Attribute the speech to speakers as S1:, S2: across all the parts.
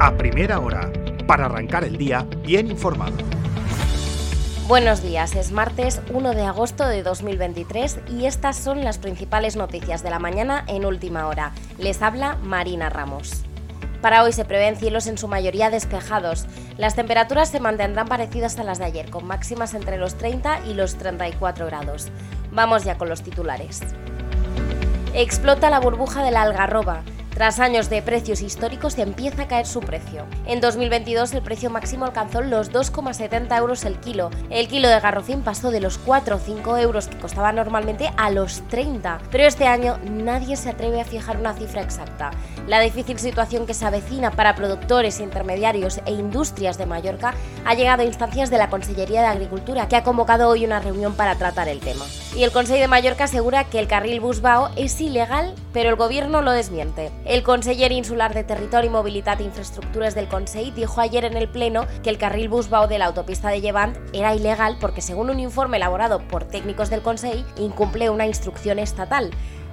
S1: a primera hora, para arrancar el día bien informado.
S2: Buenos días, es martes 1 de agosto de 2023 y estas son las principales noticias de la mañana en última hora. Les habla Marina Ramos. Para hoy se prevén cielos en su mayoría despejados. Las temperaturas se mantendrán parecidas a las de ayer, con máximas entre los 30 y los 34 grados. Vamos ya con los titulares. Explota la burbuja de la algarroba. Tras años de precios históricos empieza a caer su precio. En 2022 el precio máximo alcanzó los 2,70 euros el kilo. El kilo de garrofín pasó de los 4 o 5 euros que costaba normalmente a los 30. Pero este año nadie se atreve a fijar una cifra exacta. La difícil situación que se avecina para productores, intermediarios e industrias de Mallorca ha llegado a instancias de la Consellería de Agricultura, que ha convocado hoy una reunión para tratar el tema. Y el Consejo de Mallorca asegura que el carril Busbao es ilegal, pero el gobierno lo desmiente. El conseller insular de Territorio, Movilidad e Infraestructuras del Consell dijo ayer en el Pleno que el carril Busbao de la autopista de Llevant era ilegal porque, según un informe elaborado por técnicos del Consell, incumple una instrucción estatal.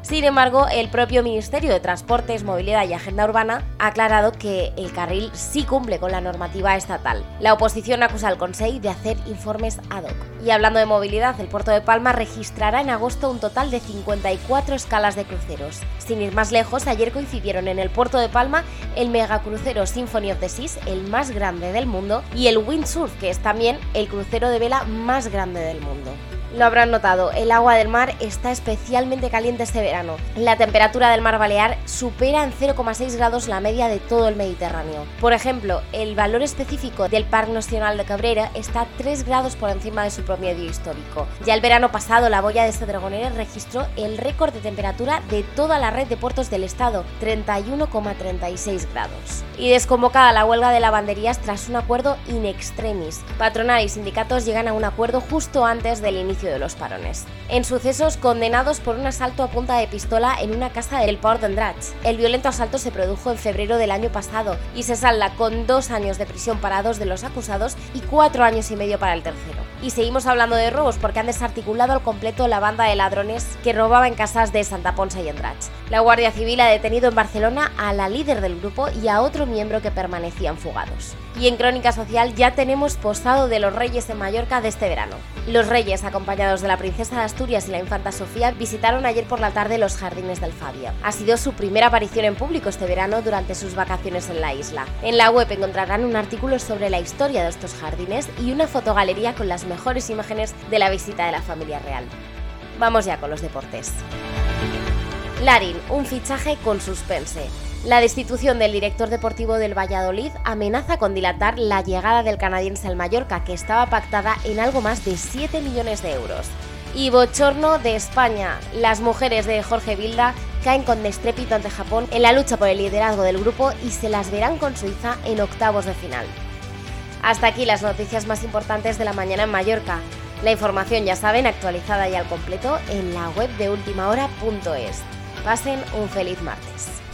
S2: Sin embargo, el propio Ministerio de Transportes, Movilidad y Agenda Urbana ha aclarado que el carril sí cumple con la normativa estatal. La oposición acusa al Consejo de hacer informes ad hoc. Y hablando de movilidad, el puerto de Palma registrará en agosto un total de 54 escalas de cruceros. Sin ir más lejos, ayer coincidieron en el puerto de Palma el megacrucero Symphony of the Seas, el más grande del mundo, y el Windsurf, que es también el crucero de vela más grande del mundo. Lo habrán notado, el agua del mar está especialmente caliente este verano. La temperatura del mar Balear supera en 0,6 grados la media de todo el Mediterráneo. Por ejemplo, el valor específico del Parque Nacional de Cabrera está 3 grados por encima de su promedio histórico. Ya el verano pasado, la boya de Dragonera registró el récord de temperatura de toda la red de puertos del estado, 31,36 grados. Y desconvocada la huelga de lavanderías tras un acuerdo in extremis. Patronal y sindicatos llegan a un acuerdo justo antes del inicio de los parones. En sucesos condenados por un asalto a punta de pistola en una casa del Port d'Andratx. El violento asalto se produjo en febrero del año pasado y se salda con dos años de prisión para dos de los acusados y cuatro años y medio para el tercero. Y seguimos hablando de robos porque han desarticulado al completo la banda de ladrones que robaba en casas de Santa Ponsa y Andratx. La Guardia Civil ha detenido en Barcelona a la líder del grupo y a otro miembro que permanecían fugados. Y en Crónica Social ya tenemos posado de los Reyes en Mallorca de este verano. Los Reyes, acompañados de la Princesa de Asturias y la Infanta Sofía, visitaron ayer por la tarde los jardines del Fabio. Ha sido su primera aparición en público este verano durante sus vacaciones en la isla. En la web encontrarán un artículo sobre la historia de estos jardines y una fotogalería con las mejores imágenes de la visita de la familia real. Vamos ya con los deportes. Larin, un fichaje con suspense. La destitución del director deportivo del Valladolid amenaza con dilatar la llegada del canadiense al Mallorca, que estaba pactada en algo más de 7 millones de euros. Y bochorno de España. Las mujeres de Jorge Vilda caen con estrépito ante Japón en la lucha por el liderazgo del grupo y se las verán con Suiza en octavos de final. Hasta aquí las noticias más importantes de la mañana en Mallorca. La información, ya saben, actualizada y al completo en la web de ultimahora.es. Pasen un feliz martes.